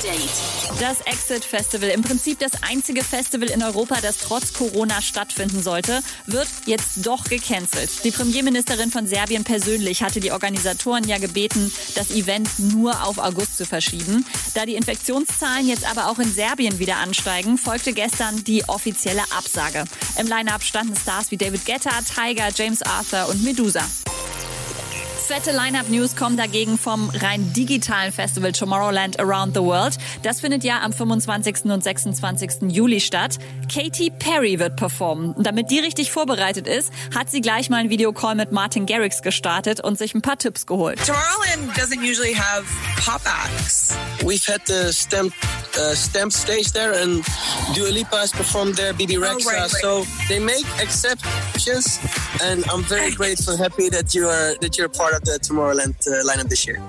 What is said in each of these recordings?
Update. Das Exit Festival, im Prinzip das einzige Festival in Europa, das trotz Corona stattfinden sollte, wird jetzt doch gecancelt. Die Premierministerin von Serbien persönlich hatte die Organisatoren ja gebeten, das Event nur auf August zu verschieben. Da die Infektionszahlen jetzt aber auch in Serbien wieder ansteigen, folgte gestern die offizielle Absage. Im Line-Up standen Stars wie David Guetta, Tiger, James Arthur und Medusa. Fette Line-Up-News kommen dagegen vom rein digitalen Festival Tomorrowland Around the World. Das findet ja am 25. und 26. Juli statt. Katy Perry wird performen. Und damit die richtig vorbereitet ist, hat sie gleich mal einen Videocall mit Martin Garrix gestartet und sich ein paar Tipps geholt. Tomorrowland doesn't usually have pop acts. We've had the stamp uh, stamp stage there and Dua Lipa has performed there, Bibi Rexa. Oh, right, right. So they make exceptions and I'm very grateful, happy that you are that you're part of the Tomorrowland uh, lineup this year.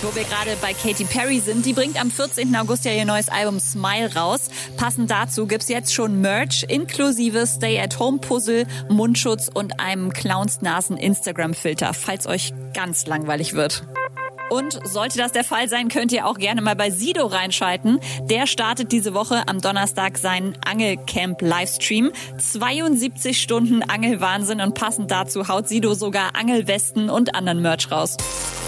Wo wir gerade bei Katy Perry sind, die bringt am 14. August ja ihr neues Album Smile raus. Passend dazu gibt's jetzt schon Merch inklusive Stay-at-Home-Puzzle, Mundschutz und einem Clowns-Nasen-Instagram-Filter, falls euch ganz langweilig wird. Und sollte das der Fall sein, könnt ihr auch gerne mal bei Sido reinschalten. Der startet diese Woche am Donnerstag seinen Angelcamp-Livestream. 72 Stunden Angelwahnsinn und passend dazu haut Sido sogar Angelwesten und anderen Merch raus.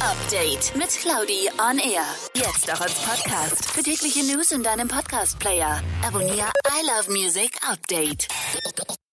Update mit Claudi on Air. Jetzt auch als Podcast. Für tägliche News in deinem Podcast-Player. Abonniere I Love Music Update.